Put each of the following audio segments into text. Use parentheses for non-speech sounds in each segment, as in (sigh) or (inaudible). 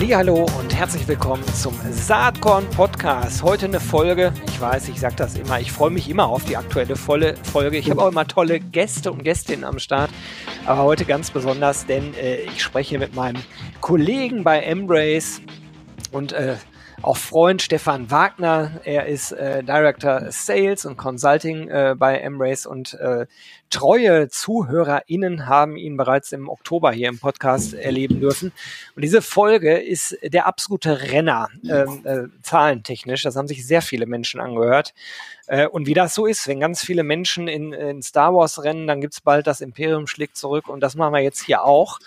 Hallo und herzlich willkommen zum Saatkorn Podcast. Heute eine Folge. Ich weiß, ich sage das immer. Ich freue mich immer auf die aktuelle volle Folge. Ich habe auch immer tolle Gäste und Gästinnen am Start. Aber heute ganz besonders, denn äh, ich spreche mit meinem Kollegen bei Embrace und äh, auch Freund Stefan Wagner. Er ist äh, Director Sales und Consulting äh, bei Embrace und äh, treue ZuhörerInnen haben ihn bereits im Oktober hier im Podcast erleben dürfen. Und diese Folge ist der absolute Renner, äh, äh, zahlentechnisch. Das haben sich sehr viele Menschen angehört. Äh, und wie das so ist, wenn ganz viele Menschen in, in Star Wars rennen, dann gibt's bald das Imperium schlägt zurück. Und das machen wir jetzt hier auch.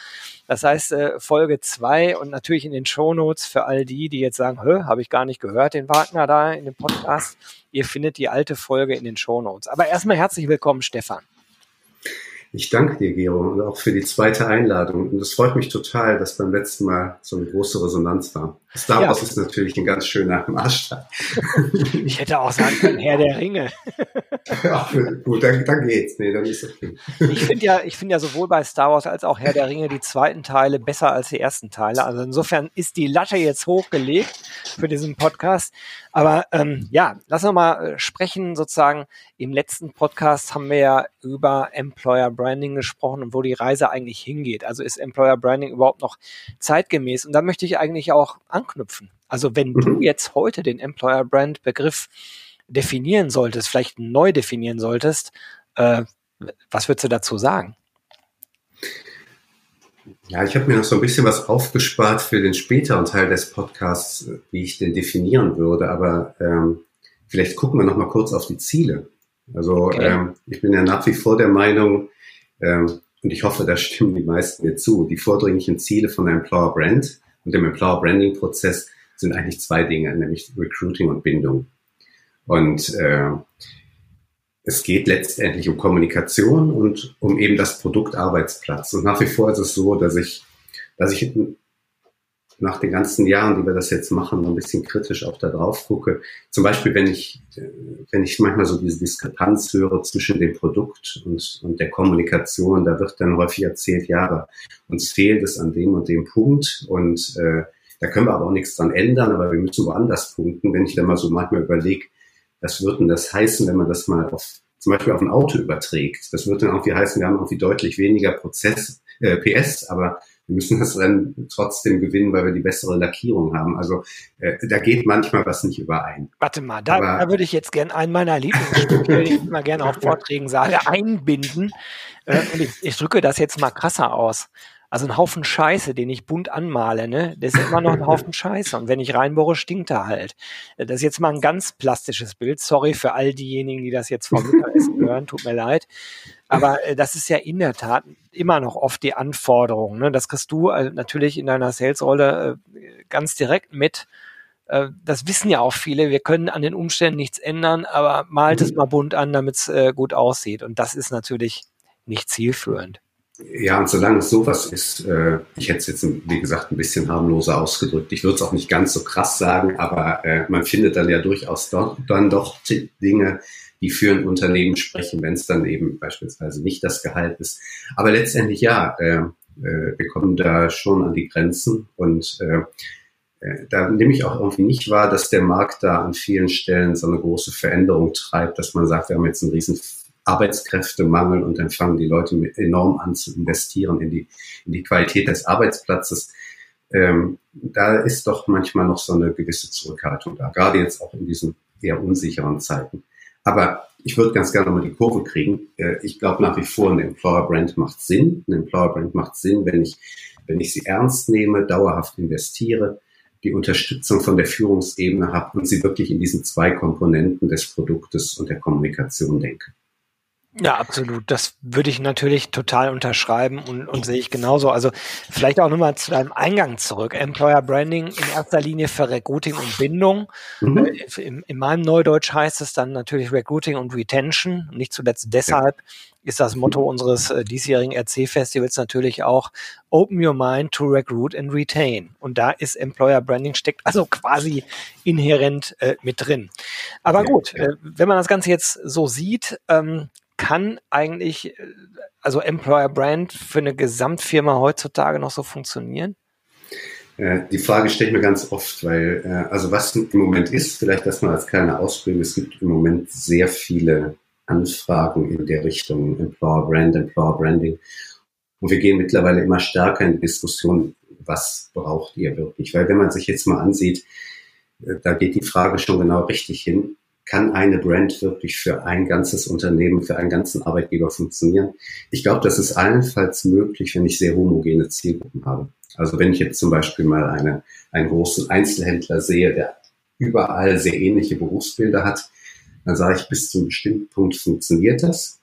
Das heißt, äh, Folge zwei und natürlich in den Shownotes für all die, die jetzt sagen, hä, habe ich gar nicht gehört, den Wagner da in dem Podcast. Ihr findet die alte Folge in den Shownotes. Aber erstmal herzlich willkommen, Stefan. Ich danke dir, Gero, und auch für die zweite Einladung. Und es freut mich total, dass beim letzten Mal so eine große Resonanz war. Star Wars ja. ist natürlich ein ganz schöner Maßstab. (laughs) Ich hätte auch sagen können, Herr der Ringe. (laughs) Ja, gut, dann, dann geht's. Nee, dann ist okay. Ich finde ja, ich finde ja sowohl bei Star Wars als auch Herr der Ringe die zweiten Teile besser als die ersten Teile. Also insofern ist die Latte jetzt hochgelegt für diesen Podcast. Aber ähm, ja, lass uns mal äh, sprechen. Sozusagen im letzten Podcast haben wir ja über Employer Branding gesprochen und wo die Reise eigentlich hingeht. Also ist Employer Branding überhaupt noch zeitgemäß? Und da möchte ich eigentlich auch anknüpfen. Also wenn du mhm. jetzt heute den Employer Brand Begriff definieren solltest, vielleicht neu definieren solltest, äh, was würdest du dazu sagen? Ja, ich habe mir noch so ein bisschen was aufgespart für den späteren Teil des Podcasts, wie ich den definieren würde. Aber ähm, vielleicht gucken wir noch mal kurz auf die Ziele. Also okay. ähm, ich bin ja nach wie vor der Meinung, ähm, und ich hoffe, da stimmen die meisten mir zu, die vordringlichen Ziele von der Employer Brand und dem Employer Branding Prozess sind eigentlich zwei Dinge, nämlich Recruiting und Bindung. Und äh, es geht letztendlich um Kommunikation und um eben das Produkt Arbeitsplatz. Und nach wie vor ist es so, dass ich, dass ich nach den ganzen Jahren, die wir das jetzt machen, ein bisschen kritisch auch da drauf gucke. Zum Beispiel, wenn ich, wenn ich manchmal so diese Diskrepanz höre zwischen dem Produkt und, und der Kommunikation, da wird dann häufig erzählt, ja, aber uns fehlt es an dem und dem Punkt und äh, da können wir aber auch nichts dran ändern, aber wir müssen woanders punkten. Wenn ich dann mal so manchmal überlege, was wird denn das heißen, wenn man das mal auf zum Beispiel auf ein Auto überträgt? Das wird dann irgendwie heißen, wir haben irgendwie deutlich weniger Prozess, äh, PS, aber wir müssen das Rennen trotzdem gewinnen, weil wir die bessere Lackierung haben. Also äh, da geht manchmal was nicht überein. Warte mal, da, da würde ich jetzt gerne einen meiner Lieblingssprüche, die ich immer gerne auf Vorträgen sage, einbinden. Äh, und ich, ich drücke das jetzt mal krasser aus. Also ein Haufen Scheiße, den ich bunt anmale, ne, das ist immer noch ein (laughs) Haufen Scheiße. Und wenn ich reinbohre, stinkt er halt. Das ist jetzt mal ein ganz plastisches Bild. Sorry für all diejenigen, die das jetzt vom Mittagessen (laughs) hören, tut mir leid. Aber äh, das ist ja in der Tat immer noch oft die Anforderung. Ne? Das kriegst du äh, natürlich in deiner Sales-Rolle äh, ganz direkt mit. Das wissen ja auch viele. Wir können an den Umständen nichts ändern, aber malt es mal bunt an, damit es äh, gut aussieht. Und das ist natürlich nicht zielführend. Ja, und solange es sowas ist, äh, ich hätte es jetzt, wie gesagt, ein bisschen harmloser ausgedrückt. Ich würde es auch nicht ganz so krass sagen, aber äh, man findet dann ja durchaus doch, dann doch Dinge, die für ein Unternehmen sprechen, wenn es dann eben beispielsweise nicht das Gehalt ist. Aber letztendlich ja, äh, äh, wir kommen da schon an die Grenzen und äh, äh, da nehme ich auch irgendwie nicht wahr, dass der Markt da an vielen Stellen so eine große Veränderung treibt, dass man sagt, wir haben jetzt einen riesen Arbeitskräftemangel und dann fangen die Leute enorm an zu investieren in die, in die Qualität des Arbeitsplatzes. Ähm, da ist doch manchmal noch so eine gewisse Zurückhaltung da, gerade jetzt auch in diesen eher unsicheren Zeiten. Aber ich würde ganz gerne mal die Kurve kriegen. Äh, ich glaube nach wie vor, ein Employer Brand macht Sinn. Ein Employer Brand macht Sinn, wenn ich, wenn ich sie ernst nehme, dauerhaft investiere, die Unterstützung von der Führungsebene habe und sie wirklich in diesen zwei Komponenten des Produktes und der Kommunikation denke. Ja, absolut. Das würde ich natürlich total unterschreiben und, und sehe ich genauso. Also vielleicht auch nochmal zu deinem Eingang zurück. Employer Branding in erster Linie für Recruiting und Bindung. Mhm. Äh, in, in, meinem Neudeutsch heißt es dann natürlich Recruiting und Retention. Nicht zuletzt deshalb ist das Motto unseres äh, diesjährigen RC-Festivals natürlich auch Open Your Mind to Recruit and Retain. Und da ist Employer Branding steckt also quasi inhärent äh, mit drin. Aber gut, äh, wenn man das Ganze jetzt so sieht, ähm, kann eigentlich, äh, also Employer Brand für eine Gesamtfirma heutzutage noch so funktionieren? Äh, die Frage stelle ich mir ganz oft, weil, äh, also was im Moment ist, vielleicht das mal als kleine Ausbildung, es gibt im Moment sehr viele Anfragen in der Richtung Employer Brand, Employer Branding. Und wir gehen mittlerweile immer stärker in die Diskussion, was braucht ihr wirklich? Weil wenn man sich jetzt mal ansieht, da geht die Frage schon genau richtig hin kann eine Brand wirklich für ein ganzes Unternehmen, für einen ganzen Arbeitgeber funktionieren? Ich glaube, das ist allenfalls möglich, wenn ich sehr homogene Zielgruppen habe. Also wenn ich jetzt zum Beispiel mal eine, einen großen Einzelhändler sehe, der überall sehr ähnliche Berufsbilder hat, dann sage ich, bis zu einem bestimmten Punkt funktioniert das.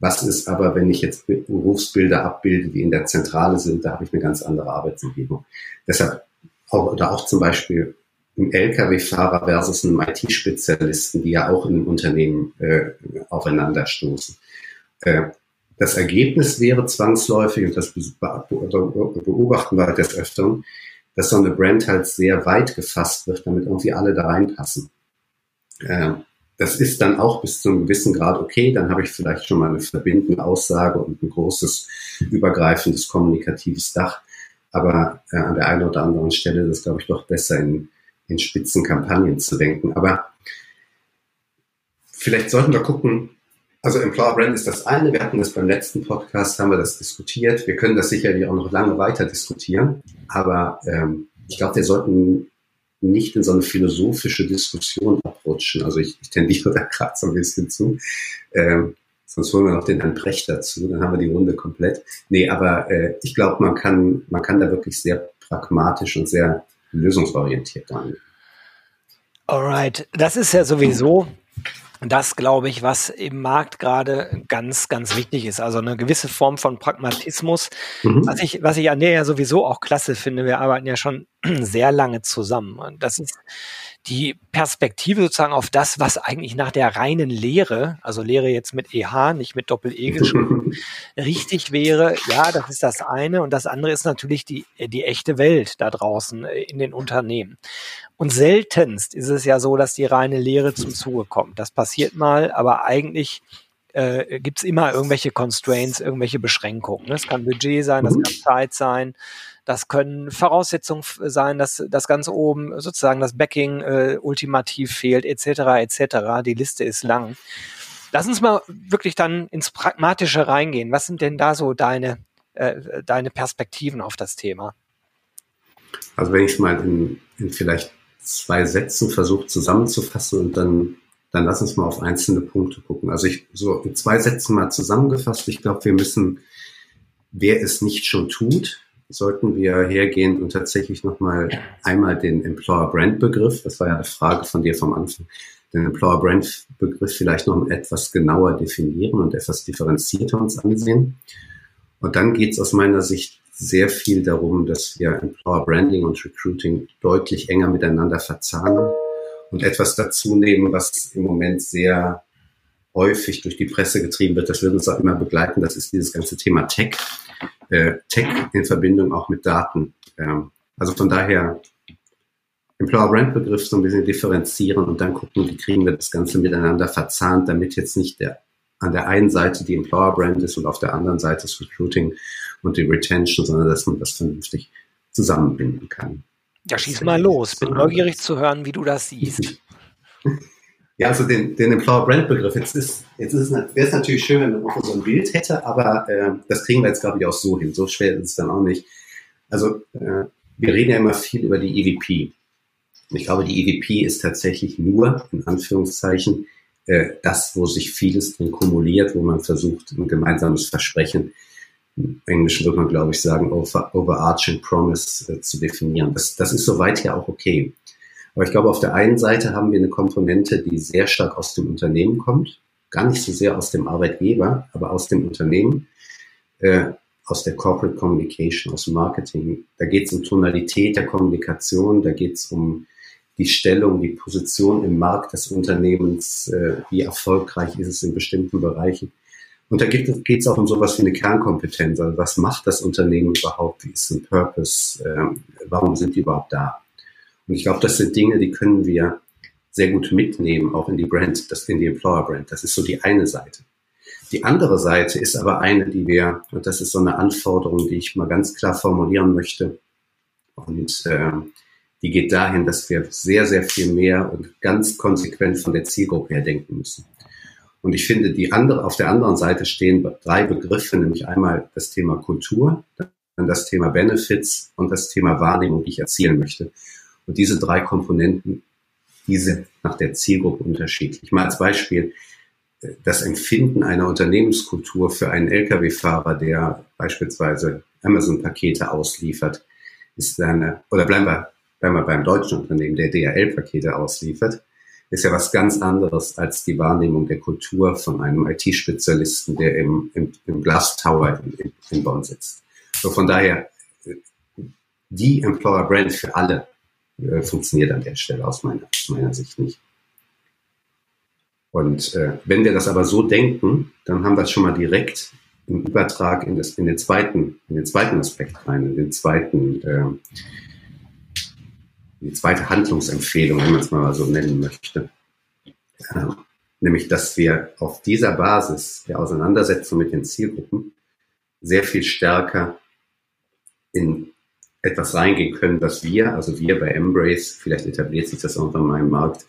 Was ist aber, wenn ich jetzt Berufsbilder abbilde, die in der Zentrale sind, da habe ich eine ganz andere Arbeitsumgebung. Deshalb oder auch zum Beispiel einem Lkw-Fahrer versus einem IT-Spezialisten, die ja auch in einem Unternehmen äh, aufeinanderstoßen. Äh, das Ergebnis wäre zwangsläufig, und das beobachten wir halt des Öfteren, dass so eine Brand halt sehr weit gefasst wird, damit irgendwie alle da reinpassen. Äh, das ist dann auch bis zu einem gewissen Grad okay, dann habe ich vielleicht schon mal eine verbindende Aussage und ein großes, übergreifendes, kommunikatives Dach. Aber äh, an der einen oder anderen Stelle ist es, glaube ich, doch besser in in Spitzenkampagnen zu denken. Aber vielleicht sollten wir gucken, also Employer Brand ist das eine. Wir hatten das beim letzten Podcast, haben wir das diskutiert. Wir können das sicherlich auch noch lange weiter diskutieren. Aber ähm, ich glaube, wir sollten nicht in so eine philosophische Diskussion abrutschen. Also ich, ich tendiere da (laughs) gerade so ein bisschen zu. Ähm, sonst holen wir noch den Herrn Brecht dazu, dann haben wir die Runde komplett. Nee, aber äh, ich glaube, man kann, man kann da wirklich sehr pragmatisch und sehr lösungsorientiert angehen. Alright, das ist ja sowieso das, glaube ich, was im Markt gerade ganz, ganz wichtig ist. Also eine gewisse Form von Pragmatismus. Mhm. Was ich, was ich an der ja sowieso auch klasse finde. Wir arbeiten ja schon sehr lange zusammen. Und das ist die Perspektive sozusagen auf das, was eigentlich nach der reinen Lehre, also Lehre jetzt mit EH, nicht mit Doppel-E geschrieben, (laughs) richtig wäre. Ja, das ist das eine. Und das andere ist natürlich die, die echte Welt da draußen äh, in den Unternehmen. Und seltenst ist es ja so, dass die reine Lehre zum Zuge kommt. Das passiert mal, aber eigentlich äh, gibt es immer irgendwelche Constraints, irgendwelche Beschränkungen. Das kann Budget sein, das mhm. kann Zeit sein, das können Voraussetzungen sein, dass das ganz oben sozusagen das Backing äh, ultimativ fehlt, etc. etc. Die Liste ist lang. Lass uns mal wirklich dann ins Pragmatische reingehen. Was sind denn da so deine, äh, deine Perspektiven auf das Thema? Also wenn ich mal in, in vielleicht zwei Sätzen versuche zusammenzufassen und dann, dann lass uns mal auf einzelne Punkte gucken. Also ich so in zwei Sätzen mal zusammengefasst. Ich glaube, wir müssen, wer es nicht schon tut, sollten wir hergehen und tatsächlich nochmal einmal den Employer Brand Begriff, das war ja eine Frage von dir vom Anfang, den Employer Brand Begriff vielleicht noch etwas genauer definieren und etwas differenzierter uns ansehen. Und dann geht es aus meiner Sicht sehr viel darum, dass wir Employer Branding und Recruiting deutlich enger miteinander verzahnen und etwas dazu nehmen, was im Moment sehr häufig durch die Presse getrieben wird. Das wird uns auch immer begleiten. Das ist dieses ganze Thema Tech äh, Tech in Verbindung auch mit Daten. Ähm, also von daher Employer Brand Begriff so ein bisschen differenzieren und dann gucken, wie kriegen wir das Ganze miteinander verzahnt, damit jetzt nicht der, an der einen Seite die Employer Brand ist und auf der anderen Seite das Recruiting und die Retention, sondern dass man das vernünftig zusammenbinden kann. Ja, schieß mal los. Bin neugierig zu hören, wie du das siehst. (laughs) Ja, also den, den Employer Brand Begriff. Jetzt ist, jetzt ist es, wäre es natürlich schön, wenn man so ein Bild hätte, aber äh, das kriegen wir jetzt, glaube ich, auch so hin. So schwer ist es dann auch nicht. Also, äh, wir reden ja immer viel über die EVP. Ich glaube, die EVP ist tatsächlich nur, in Anführungszeichen, äh, das, wo sich vieles drin kumuliert, wo man versucht, ein gemeinsames Versprechen, im Englischen würde man, glaube ich, sagen, over, overarching promise äh, zu definieren. Das, das ist soweit ja auch okay. Aber ich glaube, auf der einen Seite haben wir eine Komponente, die sehr stark aus dem Unternehmen kommt. gar nicht so sehr aus dem Arbeitgeber, aber aus dem Unternehmen, äh, aus der Corporate Communication, aus Marketing. Da geht es um Tonalität der Kommunikation, da geht es um die Stellung, die Position im Markt des Unternehmens, äh, wie erfolgreich ist es in bestimmten Bereichen. Und da geht es auch um sowas wie eine Kernkompetenz. Also was macht das Unternehmen überhaupt? Wie ist ein Purpose? Ähm, warum sind die überhaupt da? Und ich glaube, das sind Dinge, die können wir sehr gut mitnehmen, auch in die Brand, das in die Employer Brand. Das ist so die eine Seite. Die andere Seite ist aber eine, die wir, und das ist so eine Anforderung, die ich mal ganz klar formulieren möchte. Und äh, die geht dahin, dass wir sehr, sehr viel mehr und ganz konsequent von der Zielgruppe her denken müssen. Und ich finde, die andere, auf der anderen Seite stehen drei Begriffe, nämlich einmal das Thema Kultur, dann das Thema Benefits und das Thema Wahrnehmung, die ich erzielen möchte. Und diese drei Komponenten, die sind nach der Zielgruppe unterschiedlich. Mal als Beispiel, das Empfinden einer Unternehmenskultur für einen Lkw-Fahrer, der beispielsweise Amazon-Pakete ausliefert, ist eine, oder bleiben wir, bleiben wir beim deutschen Unternehmen, der DHL-Pakete ausliefert, ist ja was ganz anderes als die Wahrnehmung der Kultur von einem IT-Spezialisten, der im, im, im Glass Tower in, in Bonn sitzt. So von daher, die Employer Brand für alle äh, funktioniert an der Stelle aus meiner, aus meiner Sicht nicht. Und äh, wenn wir das aber so denken, dann haben wir schon mal direkt im Übertrag in, das, in, den, zweiten, in den zweiten Aspekt rein, in den zweiten, äh, die zweite Handlungsempfehlung, wenn man es mal so nennen möchte. Äh, nämlich, dass wir auf dieser Basis der Auseinandersetzung mit den Zielgruppen sehr viel stärker in etwas reingehen können, was wir, also wir bei Embrace, vielleicht etabliert sich das irgendwann mal im Markt,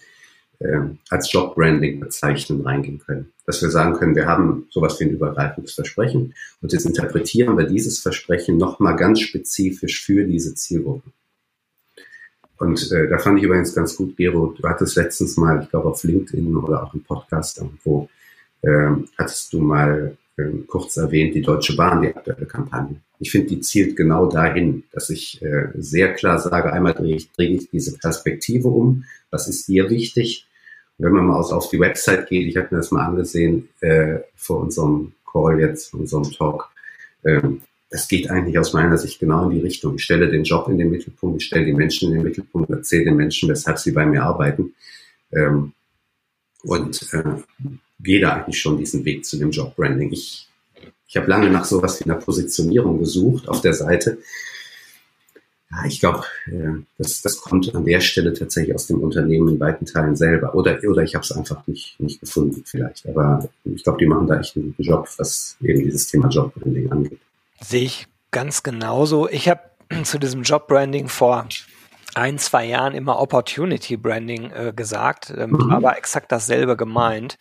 äh, als Jobbranding bezeichnen, reingehen können. Dass wir sagen können, wir haben sowas wie ein übergreifendes Versprechen und jetzt interpretieren wir dieses Versprechen nochmal ganz spezifisch für diese Zielgruppe. Und äh, da fand ich übrigens ganz gut, Gero, du hattest letztens mal, ich glaube auf LinkedIn oder auch im Podcast irgendwo, äh, hattest du mal äh, kurz erwähnt, die Deutsche Bahn, die aktuelle Kampagne. Ich finde, die zielt genau dahin, dass ich äh, sehr klar sage, einmal drehe ich, drehe ich diese Perspektive um, was ist dir wichtig? Und wenn man mal auf die Website geht, ich habe mir das mal angesehen äh, vor unserem Call jetzt, unserem Talk, ähm, das geht eigentlich aus meiner Sicht genau in die Richtung. Ich stelle den Job in den Mittelpunkt, ich stelle die Menschen in den Mittelpunkt, erzähle den Menschen, weshalb sie bei mir arbeiten. Ähm, und äh, gehe da eigentlich schon diesen Weg zu dem Jobbranding. Ich, ich habe lange nach sowas wie einer Positionierung gesucht auf der Seite. Ja, ich glaube, äh, das, das kommt an der Stelle tatsächlich aus dem Unternehmen in weiten Teilen selber. Oder, oder ich habe es einfach nicht, nicht gefunden vielleicht. Aber ich glaube, die machen da echt einen Job, was eben dieses Thema Jobbranding angeht. Sehe ich ganz genauso. Ich habe (clears throat) zu diesem Jobbranding vor ein, zwei Jahren immer Opportunity Branding äh, gesagt, ähm, mhm. aber exakt dasselbe gemeint.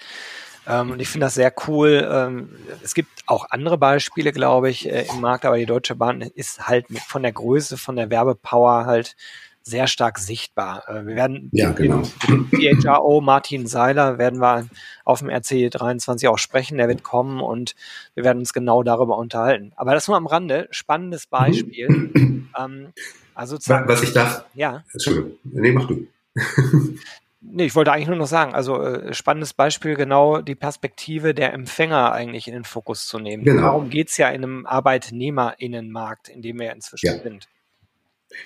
Ähm, und ich finde das sehr cool. Ähm, es gibt auch andere Beispiele, glaube ich, äh, im Markt, aber die Deutsche Bahn ist halt mit, von der Größe, von der Werbepower halt sehr stark sichtbar. Äh, wir werden ja, genau. den CHRO Martin Seiler werden wir auf dem RC23 auch sprechen, der wird kommen und wir werden uns genau darüber unterhalten. Aber das nur am Rande, spannendes Beispiel. Mhm. (clears throat) Ähm, also Was ich darf. Ja. Entschuldigung. Nee, mach du. (laughs) Nee, ich wollte eigentlich nur noch sagen, also äh, spannendes Beispiel, genau die Perspektive der Empfänger eigentlich in den Fokus zu nehmen. Genau. Darum geht's ja in einem ArbeitnehmerInnenmarkt, in dem wir inzwischen ja. sind.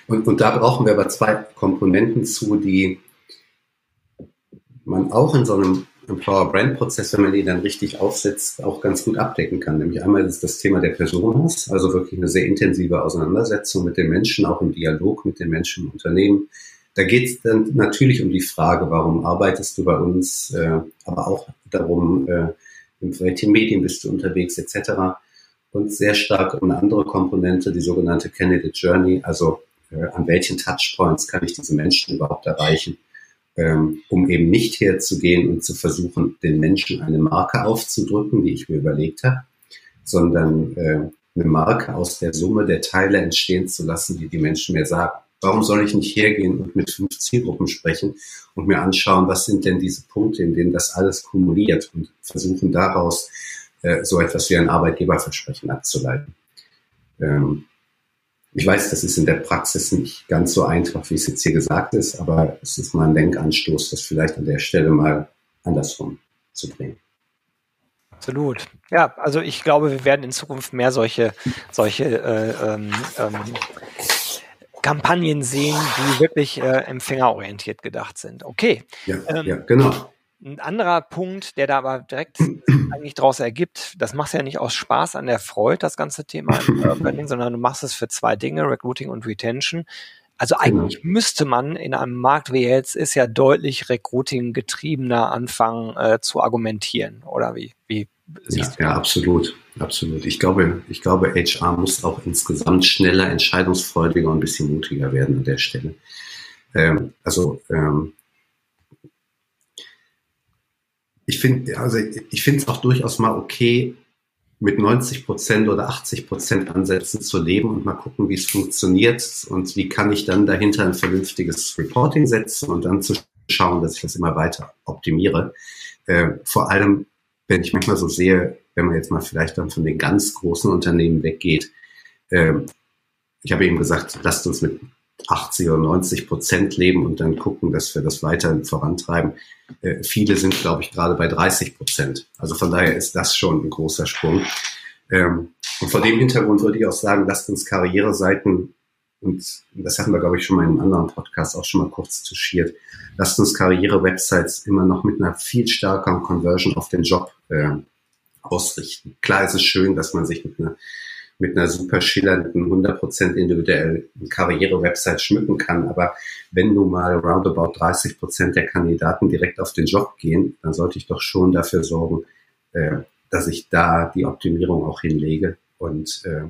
Und, und da brauchen wir aber zwei Komponenten zu, die man auch in so einem Employer Brand Prozess, wenn man den dann richtig aufsetzt, auch ganz gut abdecken kann. Nämlich einmal ist das Thema der Personas, also wirklich eine sehr intensive Auseinandersetzung mit den Menschen, auch im Dialog mit den Menschen im Unternehmen. Da geht es dann natürlich um die Frage, warum arbeitest du bei uns, äh, aber auch darum, äh, in welchen Medien bist du unterwegs, etc. Und sehr stark um eine andere Komponente, die sogenannte Candidate Journey, also äh, an welchen Touchpoints kann ich diese Menschen überhaupt erreichen ähm, um eben nicht herzugehen und zu versuchen, den Menschen eine Marke aufzudrücken, die ich mir überlegt habe, sondern äh, eine Marke aus der Summe der Teile entstehen zu lassen, die die Menschen mir sagen. Warum soll ich nicht hergehen und mit fünf Zielgruppen sprechen und mir anschauen, was sind denn diese Punkte, in denen das alles kumuliert und versuchen daraus äh, so etwas wie ein Arbeitgeberversprechen abzuleiten. Ähm, ich weiß, das ist in der Praxis nicht ganz so einfach, wie es jetzt hier gesagt ist, aber es ist mal ein Denkanstoß, das vielleicht an der Stelle mal andersrum zu bringen. Absolut. Ja, also ich glaube, wir werden in Zukunft mehr solche, solche äh, ähm, ähm, Kampagnen sehen, die wirklich äh, empfängerorientiert gedacht sind. Okay. Ja, ähm, ja, genau. Ein anderer Punkt, der da aber direkt (clears throat) eigentlich daraus ergibt, das machst du ja nicht aus Spaß an der Freude, das ganze Thema (clears throat) sondern du machst es für zwei Dinge, Recruiting und Retention. Also genau. eigentlich müsste man in einem Markt wie jetzt ist ja deutlich Recruiting getriebener anfangen äh, zu argumentieren, oder wie? wie ja, ja, absolut, absolut. Ich glaube, ich glaube, HR muss auch insgesamt schneller, entscheidungsfreudiger und ein bisschen mutiger werden an der Stelle. Ähm, also ähm, ich finde, also ich finde es auch durchaus mal okay, mit 90 Prozent oder 80 Prozent Ansätzen zu leben und mal gucken, wie es funktioniert und wie kann ich dann dahinter ein vernünftiges Reporting setzen und dann zu schauen, dass ich das immer weiter optimiere. Äh, vor allem, wenn ich manchmal so sehe, wenn man jetzt mal vielleicht dann von den ganz großen Unternehmen weggeht, äh, ich habe eben gesagt, lasst uns mit 80 oder 90 Prozent leben und dann gucken, dass wir das weiter vorantreiben. Äh, viele sind, glaube ich, gerade bei 30 Prozent. Also von daher ist das schon ein großer Sprung. Ähm, und vor dem Hintergrund würde ich auch sagen, lasst uns Karriereseiten, und das hatten wir, glaube ich, schon mal in einem anderen Podcast auch schon mal kurz touchiert, lasst uns Karriere-Websites immer noch mit einer viel stärkeren Conversion auf den Job äh, ausrichten. Klar ist es schön, dass man sich mit einer mit einer super schillernden, 100% individuellen Karriere-Website schmücken kann. Aber wenn nun mal roundabout 30% der Kandidaten direkt auf den Job gehen, dann sollte ich doch schon dafür sorgen, äh, dass ich da die Optimierung auch hinlege und äh,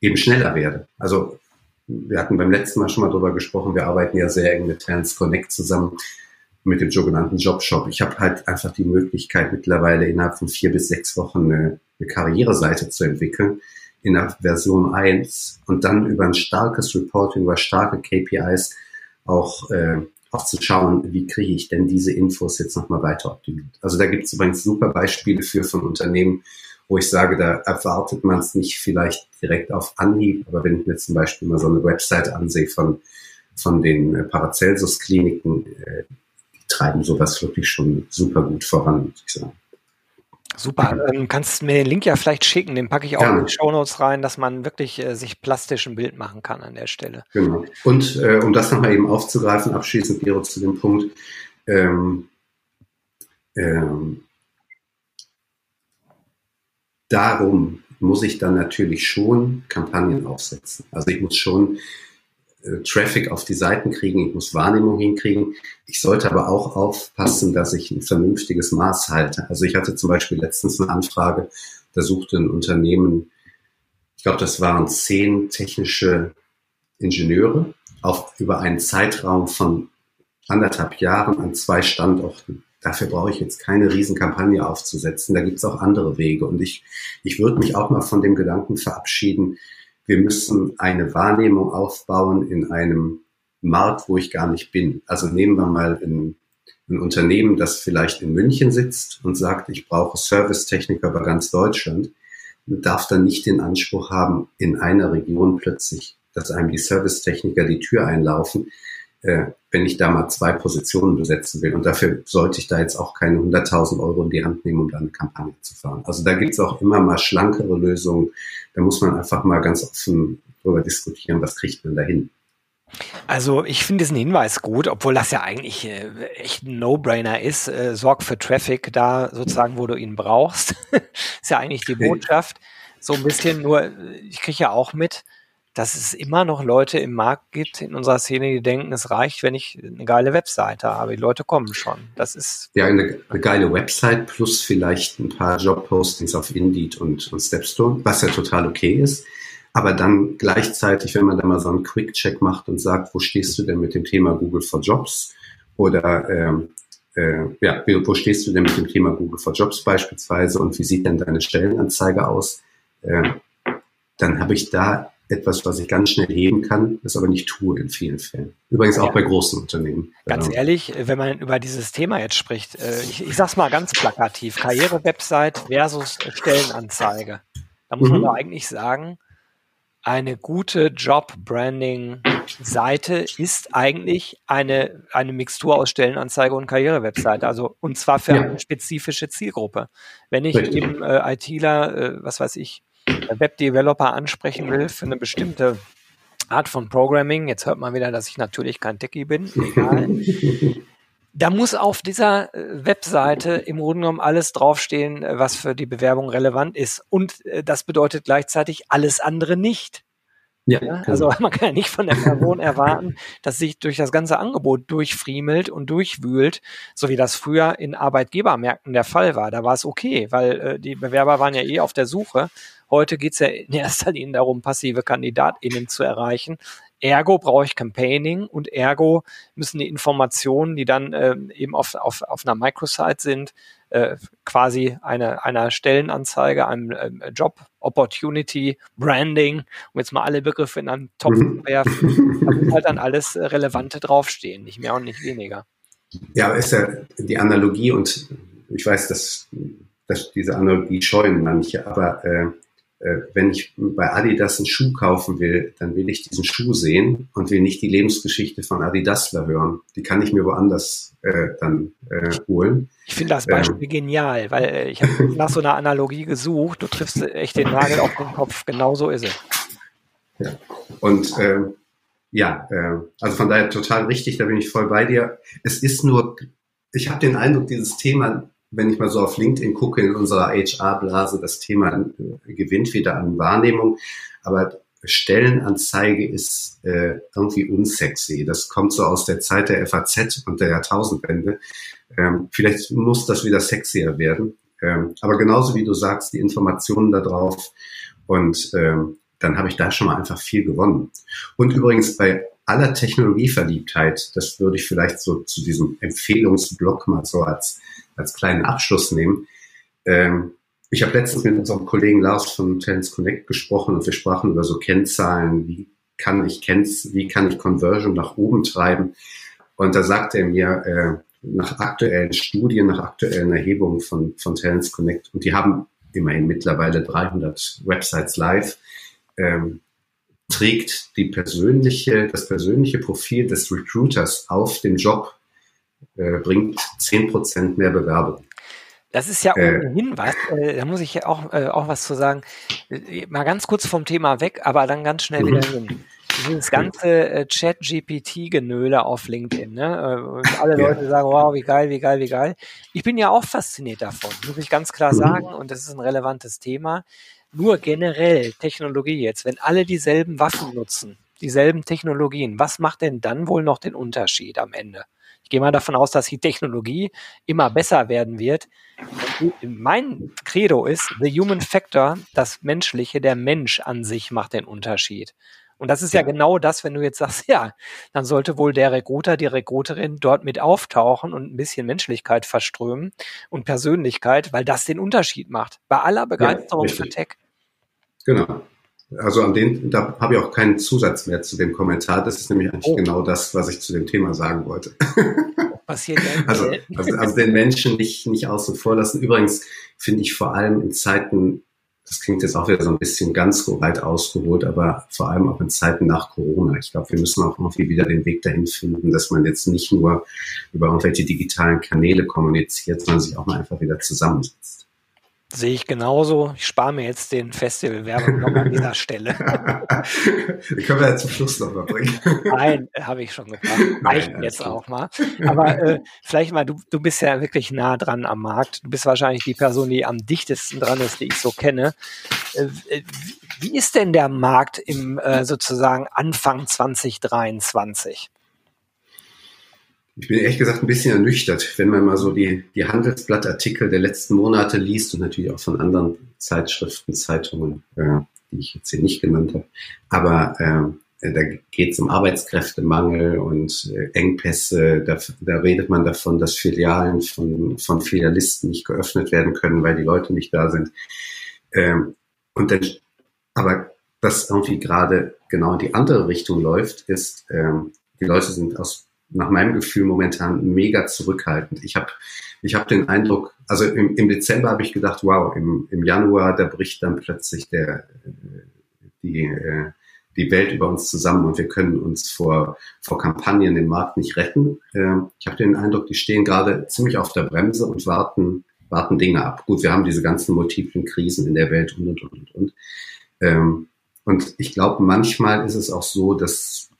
eben schneller werde. Also wir hatten beim letzten Mal schon mal drüber gesprochen, wir arbeiten ja sehr eng mit Talents Connect zusammen mit dem sogenannten Jobshop. Ich habe halt einfach die Möglichkeit mittlerweile innerhalb von vier bis sechs Wochen eine, eine Karriereseite zu entwickeln, in der Version 1 und dann über ein starkes Reporting, über starke KPIs auch, äh, auch zu schauen, wie kriege ich denn diese Infos jetzt nochmal weiter optimiert. Also da gibt es übrigens super Beispiele für von Unternehmen, wo ich sage, da erwartet man es nicht vielleicht direkt auf Anhieb, aber wenn ich mir zum Beispiel mal so eine Website ansehe von, von den äh, Paracelsus-Kliniken, äh, die treiben sowas wirklich schon super gut voran, muss ich sagen. Super, ähm, kannst mir den Link ja vielleicht schicken, den packe ich auch ja. in die Show Notes rein, dass man wirklich äh, sich plastisch ein Bild machen kann an der Stelle. Genau. Und äh, um das nochmal eben aufzugreifen, abschließend, Gero, zu dem Punkt, ähm, ähm, darum muss ich dann natürlich schon Kampagnen aufsetzen. Also ich muss schon Traffic auf die Seiten kriegen, ich muss Wahrnehmung hinkriegen. Ich sollte aber auch aufpassen, dass ich ein vernünftiges Maß halte. Also ich hatte zum Beispiel letztens eine Anfrage, da suchte ein Unternehmen, ich glaube, das waren zehn technische Ingenieure auf, über einen Zeitraum von anderthalb Jahren an zwei Standorten. Dafür brauche ich jetzt keine Riesenkampagne aufzusetzen. Da gibt es auch andere Wege. Und ich, ich würde mich auch mal von dem Gedanken verabschieden, wir müssen eine Wahrnehmung aufbauen in einem Markt, wo ich gar nicht bin. Also nehmen wir mal ein, ein Unternehmen, das vielleicht in München sitzt und sagt, ich brauche Servicetechniker bei ganz Deutschland, darf dann nicht den Anspruch haben, in einer Region plötzlich, dass einem die Servicetechniker die Tür einlaufen, äh, wenn ich da mal zwei Positionen besetzen will. Und dafür sollte ich da jetzt auch keine 100.000 Euro in die Hand nehmen, um da eine Kampagne zu fahren. Also da gibt es auch immer mal schlankere Lösungen. Da muss man einfach mal ganz offen darüber diskutieren, was kriegt man da hin. Also ich finde diesen Hinweis gut, obwohl das ja eigentlich äh, echt ein No-Brainer ist. Äh, sorg für Traffic da sozusagen, wo du ihn brauchst. (laughs) ist ja eigentlich die Botschaft. So ein bisschen nur, ich kriege ja auch mit, dass es immer noch Leute im Markt gibt in unserer Szene, die denken, es reicht, wenn ich eine geile Webseite habe. Die Leute kommen schon. Das ist. Ja, eine, eine geile Website plus vielleicht ein paar Jobpostings auf Indeed und, und Stepstone, was ja total okay ist. Aber dann gleichzeitig, wenn man da mal so einen Quick-Check macht und sagt, wo stehst du denn mit dem Thema Google for Jobs? Oder ähm, äh, ja, wo stehst du denn mit dem Thema Google for Jobs beispielsweise und wie sieht denn deine Stellenanzeige aus? Äh, dann habe ich da etwas, was ich ganz schnell heben kann, das aber nicht tue in vielen Fällen. Übrigens auch ja. bei großen Unternehmen. Ganz ja. ehrlich, wenn man über dieses Thema jetzt spricht, äh, ich, ich sag's mal ganz plakativ, Karriere-Website versus Stellenanzeige. Da muss mhm. man doch eigentlich sagen, eine gute Job-Branding Seite ist eigentlich eine, eine Mixtur aus Stellenanzeige und Karrierewebseite, also und zwar für ja. eine spezifische Zielgruppe. Wenn ich Richtig. eben äh, ITler, äh, was weiß ich, Webdeveloper ansprechen will für eine bestimmte Art von Programming, jetzt hört man wieder, dass ich natürlich kein Techie bin, egal. da muss auf dieser äh, Webseite im Grunde genommen alles draufstehen, äh, was für die Bewerbung relevant ist. Und äh, das bedeutet gleichzeitig alles andere nicht. Ja, ja, also (laughs) man kann ja nicht von der Person erwarten, dass sich durch das ganze Angebot durchfriemelt und durchwühlt, so wie das früher in Arbeitgebermärkten der Fall war. Da war es okay, weil äh, die Bewerber waren ja eh auf der Suche. Heute geht's ja in erster Linie darum, passive KandidatInnen zu erreichen. Ergo brauche ich Campaigning und ergo müssen die Informationen, die dann äh, eben auf, auf, auf einer Microsite sind, äh, quasi eine, einer Stellenanzeige, einem äh, Job, Opportunity, Branding, um jetzt mal alle Begriffe in einen Topf mhm. zu werfen, da muss halt dann alles Relevante draufstehen, nicht mehr und nicht weniger. Ja, ist ja die Analogie und ich weiß, dass, dass diese Analogie scheuen manche, aber äh, äh, wenn ich bei Adidas einen Schuh kaufen will, dann will ich diesen Schuh sehen und will nicht die Lebensgeschichte von Adidasler hören. Die kann ich mir woanders äh, dann äh, holen. Ich finde das Beispiel ähm, genial, weil äh, ich habe (laughs) nach so einer Analogie gesucht. Du triffst echt den Nagel auf den Kopf. Genau so ist es. Ja. Und äh, ja, äh, also von daher total richtig, da bin ich voll bei dir. Es ist nur, ich habe den Eindruck, dieses Thema wenn ich mal so auf LinkedIn gucke, in unserer HR-Blase, das Thema äh, gewinnt wieder an Wahrnehmung. Aber Stellenanzeige ist äh, irgendwie unsexy. Das kommt so aus der Zeit der FAZ und der Jahrtausendwende. Ähm, vielleicht muss das wieder sexier werden. Ähm, aber genauso wie du sagst, die Informationen da drauf und ähm, dann habe ich da schon mal einfach viel gewonnen. Und übrigens bei aller Technologieverliebtheit, das würde ich vielleicht so zu diesem Empfehlungsblock mal so als als kleinen Abschluss nehmen. Ähm, ich habe letztens mit unserem Kollegen Lars von Tennis Connect gesprochen und wir sprachen über so Kennzahlen, wie kann ich Kennz, wie kann ich Conversion nach oben treiben? Und da sagte er mir, äh, nach aktuellen Studien, nach aktuellen Erhebungen von, von Talents Connect, und die haben immerhin mittlerweile 300 Websites live, ähm, trägt die persönliche, das persönliche Profil des Recruiters auf den Job äh, bringt 10% mehr Bewerbung. Das ist ja äh. ohnehin äh, was, äh, da muss ich ja auch, äh, auch was zu sagen. Äh, mal ganz kurz vom Thema weg, aber dann ganz schnell wieder mhm. hin. Dieses ganze äh, Chat-GPT-Genöle auf LinkedIn, ne? Und alle ja. Leute sagen, wow, wie geil, wie geil, wie geil. Ich bin ja auch fasziniert davon, muss ich ganz klar mhm. sagen, und das ist ein relevantes Thema. Nur generell Technologie jetzt, wenn alle dieselben Waffen nutzen, dieselben Technologien, was macht denn dann wohl noch den Unterschied am Ende? Gehe mal davon aus, dass die Technologie immer besser werden wird. Mein Credo ist, the human factor, das Menschliche, der Mensch an sich macht den Unterschied. Und das ist ja, genau das, wenn du jetzt sagst, (laughs) ja, dann sollte wohl der Recruiter, die Recruiterin dort mit auftauchen und ein bisschen Menschlichkeit verströmen und Persönlichkeit, weil das den Unterschied macht. Bei aller Begeisterung ja, für Tech. Genau. Also an den, da habe ich auch keinen Zusatz mehr zu dem Kommentar. Das ist nämlich eigentlich oh. genau das, was ich zu dem Thema sagen wollte. (laughs) Passiert also, also, also den Menschen nicht, nicht außen vor lassen. Übrigens finde ich vor allem in Zeiten, das klingt jetzt auch wieder so ein bisschen ganz weit ausgeholt, aber vor allem auch in Zeiten nach Corona. Ich glaube, wir müssen auch irgendwie wieder den Weg dahin finden, dass man jetzt nicht nur über irgendwelche digitalen Kanäle kommuniziert, sondern sich auch mal einfach wieder zusammensetzt. Sehe ich genauso. Ich spare mir jetzt den Festival-Werbung noch an dieser Stelle. (laughs) Die können wir ja zum Schluss noch mal bringen. Nein, habe ich schon gebracht. Reicht jetzt klar. auch mal. Aber äh, vielleicht mal, du, du bist ja wirklich nah dran am Markt. Du bist wahrscheinlich die Person, die am dichtesten dran ist, die ich so kenne. Äh wie ist denn der Markt im äh, sozusagen Anfang 2023? Ich bin ehrlich gesagt ein bisschen ernüchtert, wenn man mal so die, die Handelsblattartikel der letzten Monate liest und natürlich auch von anderen Zeitschriften, Zeitungen, äh, die ich jetzt hier nicht genannt habe. Aber äh, da geht es um Arbeitskräftemangel und äh, Engpässe. Da, da redet man davon, dass Filialen von, von Filialisten nicht geöffnet werden können, weil die Leute nicht da sind. Ähm, und dann, aber was irgendwie gerade genau in die andere Richtung läuft, ist, ähm, die Leute sind aus nach meinem Gefühl momentan mega zurückhaltend. Ich habe ich hab den Eindruck, also im, im Dezember habe ich gedacht, wow, im, im Januar, da bricht dann plötzlich der, die, äh, die Welt über uns zusammen und wir können uns vor, vor Kampagnen im Markt nicht retten. Ähm, ich habe den Eindruck, die stehen gerade ziemlich auf der Bremse und warten, warten Dinge ab. Gut, wir haben diese ganzen multiplen Krisen in der Welt und, und, und, und. und. Ähm, und ich glaube, manchmal ist es auch so, dass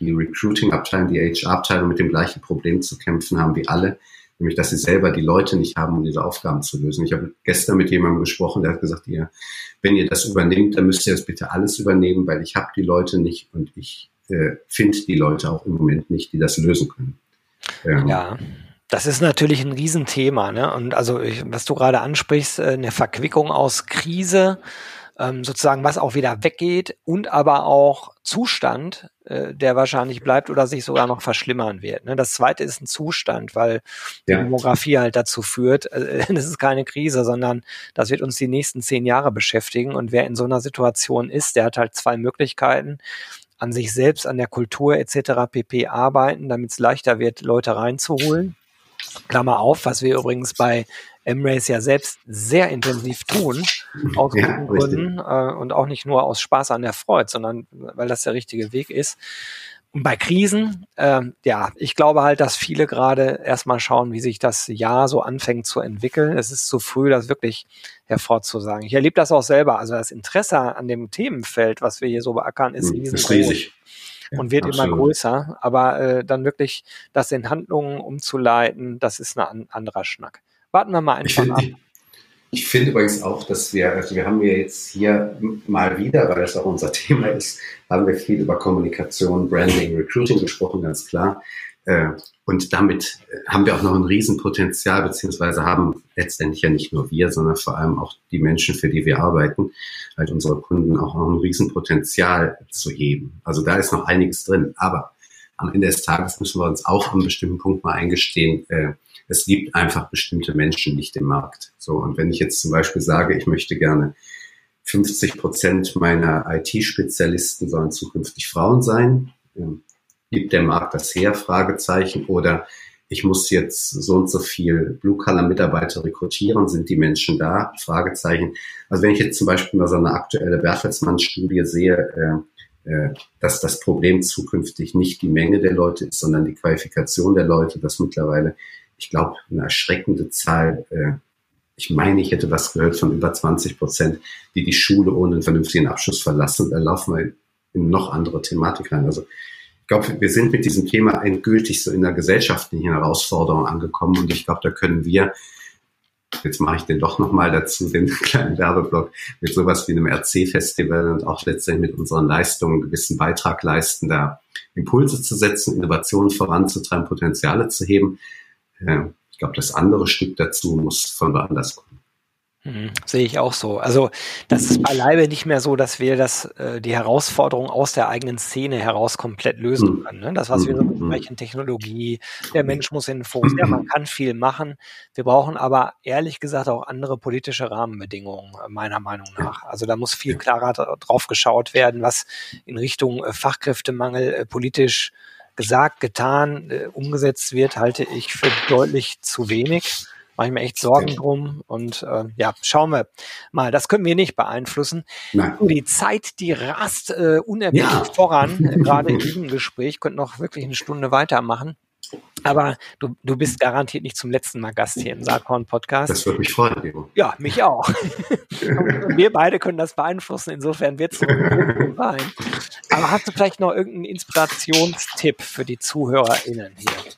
die Recruiting-Abteilung, die HR-Abteilung mit dem gleichen Problem zu kämpfen haben wie alle, nämlich dass sie selber die Leute nicht haben, um diese Aufgaben zu lösen. Ich habe gestern mit jemandem gesprochen, der hat gesagt, ihr, wenn ihr das übernehmt, dann müsst ihr das bitte alles übernehmen, weil ich habe die Leute nicht und ich äh, finde die Leute auch im Moment nicht, die das lösen können. Ähm, ja. Das ist natürlich ein Riesenthema, ne? Und also, ich, was du gerade ansprichst, äh, eine Verquickung aus Krise, ähm, sozusagen was auch wieder weggeht und aber auch Zustand, äh, der wahrscheinlich bleibt oder sich sogar noch verschlimmern wird. Ne? Das zweite ist ein Zustand, weil ja. die Demografie halt dazu führt, äh, (laughs) das ist keine Krise, sondern das wird uns die nächsten zehn Jahre beschäftigen. Und wer in so einer Situation ist, der hat halt zwei Möglichkeiten an sich selbst, an der Kultur etc. pp. arbeiten, damit es leichter wird, Leute reinzuholen. Klammer auf, was wir übrigens bei M-Race ja selbst sehr intensiv tun, (laughs) aus ja, guten Gründen äh, und auch nicht nur aus Spaß an der Freude, sondern weil das der richtige Weg ist. Und bei Krisen, äh, ja, ich glaube halt, dass viele gerade erstmal schauen, wie sich das Jahr so anfängt zu entwickeln. Es ist zu früh, das wirklich hervorzusagen. Ich erlebe das auch selber. Also das Interesse an dem Themenfeld, was wir hier so beackern, ist, hm, ist riesig und wird Absolut. immer größer. Aber äh, dann wirklich das in Handlungen umzuleiten, das ist ein an, anderer Schnack. Warten wir mal einfach ab. Ich finde übrigens auch, dass wir, also wir haben ja jetzt hier mal wieder, weil das auch unser (laughs) Thema ist, haben wir viel über Kommunikation, Branding, Recruiting gesprochen, ganz klar. Äh, und damit haben wir auch noch ein Riesenpotenzial, beziehungsweise haben letztendlich ja nicht nur wir, sondern vor allem auch die Menschen, für die wir arbeiten, halt unsere Kunden auch noch ein Riesenpotenzial zu heben. Also da ist noch einiges drin. Aber am Ende des Tages müssen wir uns auch an einem bestimmten Punkt mal eingestehen, äh, es gibt einfach bestimmte Menschen nicht im Markt. So, und wenn ich jetzt zum Beispiel sage, ich möchte gerne 50 Prozent meiner IT-Spezialisten sollen zukünftig Frauen sein, ähm, gibt der Markt das her? Fragezeichen. Oder ich muss jetzt so und so viel Blue-Color-Mitarbeiter rekrutieren, sind die Menschen da? Fragezeichen. Also wenn ich jetzt zum Beispiel mal so eine aktuelle Bertelsmann-Studie sehe, äh, äh, dass das Problem zukünftig nicht die Menge der Leute ist, sondern die Qualifikation der Leute, dass mittlerweile ich glaube, eine erschreckende Zahl. Äh, ich meine, ich hätte was gehört von über 20 Prozent, die die Schule ohne einen vernünftigen Abschluss verlassen. Da laufen wir in noch andere Thematik rein. Also ich glaube, wir sind mit diesem Thema endgültig so in der gesellschaftlichen Herausforderung angekommen und ich glaube, da können wir, jetzt mache ich den doch nochmal dazu, den (laughs) kleinen Werbeblock, mit sowas wie einem RC-Festival und auch letztendlich mit unseren Leistungen einen gewissen Beitrag leisten, da Impulse zu setzen, Innovationen voranzutreiben, Potenziale zu heben. Ja, ich glaube, das andere Stück dazu muss von woanders kommen. Mhm, sehe ich auch so. Also das ist beileibe nicht mehr so, dass wir das, äh, die Herausforderung aus der eigenen Szene heraus komplett lösen mhm. können. Ne? Das, was wir so mhm. besprechen, Technologie, der Mensch muss in den Fokus, ja, man kann viel machen. Wir brauchen aber ehrlich gesagt auch andere politische Rahmenbedingungen, äh, meiner Meinung nach. Also da muss viel klarer drauf geschaut werden, was in Richtung äh, Fachkräftemangel politisch gesagt, getan, äh, umgesetzt wird, halte ich für deutlich zu wenig. Mache ich mir echt Sorgen drum. Und äh, ja, schauen wir mal. Das können wir nicht beeinflussen. Nein. Die Zeit, die rast äh, unerbittlich ja. voran, (laughs) gerade in diesem Gespräch. Könnte noch wirklich eine Stunde weitermachen. Aber du, du bist garantiert nicht zum letzten Mal Gast hier im Saatkorn Podcast. Das würde mich freuen, Leo. Ja, mich auch. (laughs) wir beide können das beeinflussen. Insofern wird es sein. Aber hast du vielleicht noch irgendeinen Inspirationstipp für die ZuhörerInnen hier?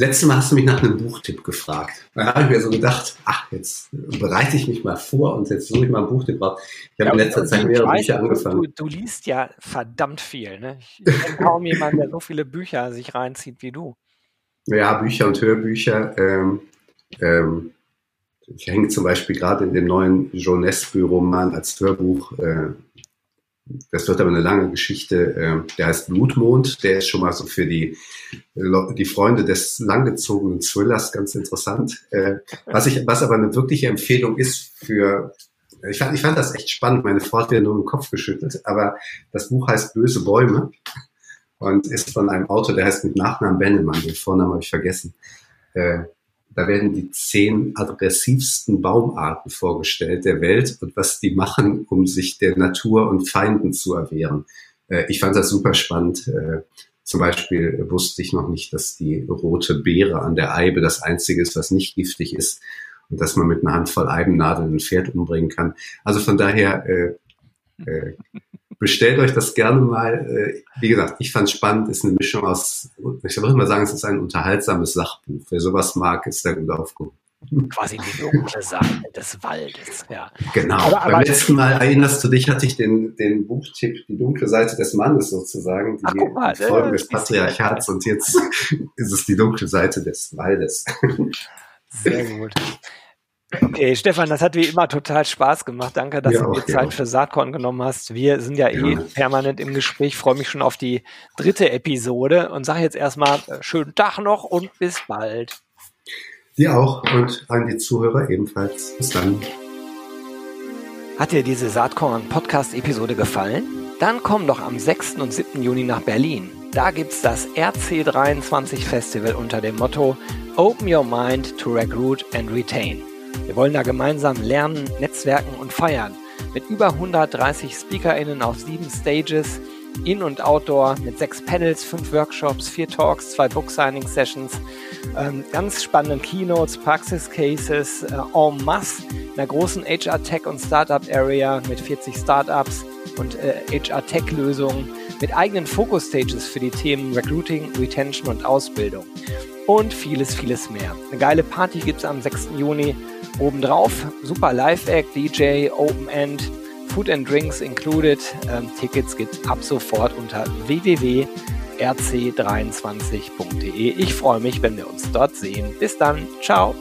Letztes Mal hast du mich nach einem Buchtipp gefragt. Da habe ich mir so gedacht, ach, jetzt bereite ich mich mal vor und jetzt suche ich mal einen Buchtipp raus. Ich habe ja, in letzter Zeit mehrere weiß, Bücher angefangen. Du, du, liest ja verdammt viel. Ne? Ich kenne kaum jemanden, der so viele Bücher sich reinzieht wie du. Ja, Bücher und Hörbücher. Ähm, ähm, ich hänge zum Beispiel gerade in dem neuen Jonesby-Roman als Hörbuch äh, das wird aber eine lange Geschichte. Ähm, der heißt Blutmond. Der ist schon mal so für die, die Freunde des langgezogenen Thrillers ganz interessant. Äh, was, ich, was aber eine wirkliche Empfehlung ist für, ich fand, ich fand das echt spannend. Meine Frau hat mir nur im Kopf geschüttelt. Aber das Buch heißt Böse Bäume und ist von einem Autor, der heißt mit Nachnamen Bennemann. Den Vornamen habe ich vergessen. Da werden die zehn aggressivsten Baumarten vorgestellt der Welt und was die machen, um sich der Natur und Feinden zu erwehren. Äh, ich fand das super spannend. Äh, zum Beispiel wusste ich noch nicht, dass die rote Beere an der Eibe das einzige ist, was nicht giftig ist und dass man mit einer Handvoll Eibennadeln ein Pferd umbringen kann. Also von daher äh, äh, bestellt euch das gerne mal. Äh, wie gesagt, ich fand es spannend, ist eine Mischung aus, ich würde mal sagen, es ist ein unterhaltsames Sachbuch. Wer sowas mag, ist da gut aufgehoben. Quasi die dunkle Seite des Waldes, ja. Genau. Aber, aber Beim letzten Mal erinnerst du dich, hatte ich den, den Buchtipp Die dunkle Seite des Mannes sozusagen, die Ach, mal, Folge des Patriarchats und jetzt (laughs) ist es die dunkle Seite des Waldes. Sehr gut. Okay, Stefan, das hat wie immer total Spaß gemacht. Danke, dass ja, du dir Zeit ja. für Saatkorn genommen hast. Wir sind ja, eh permanent im Gespräch. Ich freue mich schon auf die dritte Episode und sage jetzt erstmal äh, schönen Tag noch und bis bald. Dir auch und an die Zuhörer ebenfalls. Bis dann. Hat dir diese Saatkorn-Podcast-Episode gefallen? Dann komm doch am 6. und 7. Juni nach Berlin. Da gibt's das RC23 Festival unter dem Motto Open Your Mind to Recruit and Retain. Wir wollen da gemeinsam lernen, netzwerken und feiern. Mit über 130 SpeakerInnen auf sieben Stages, in- und Outdoor, mit sechs Panels, fünf Workshops, vier Talks, zwei Book-Signing-Sessions, ähm, ganz spannenden Keynotes, Praxis-Cases, äh, en masse, in einer großen HR-Tech- und Startup-Area mit 40 Startups und äh, HR-Tech-Lösungen, mit eigenen Focus-Stages für die Themen Recruiting, Retention und Ausbildung und vieles, vieles mehr. Eine geile Party gibt es am 6. Juni obendrauf. Super Live-Act, DJ, Open End, Food and Drinks included. Ähm, Tickets gibt ab sofort unter www.rc23.de. Ich freue mich, wenn wir uns dort sehen. Bis dann. Ciao.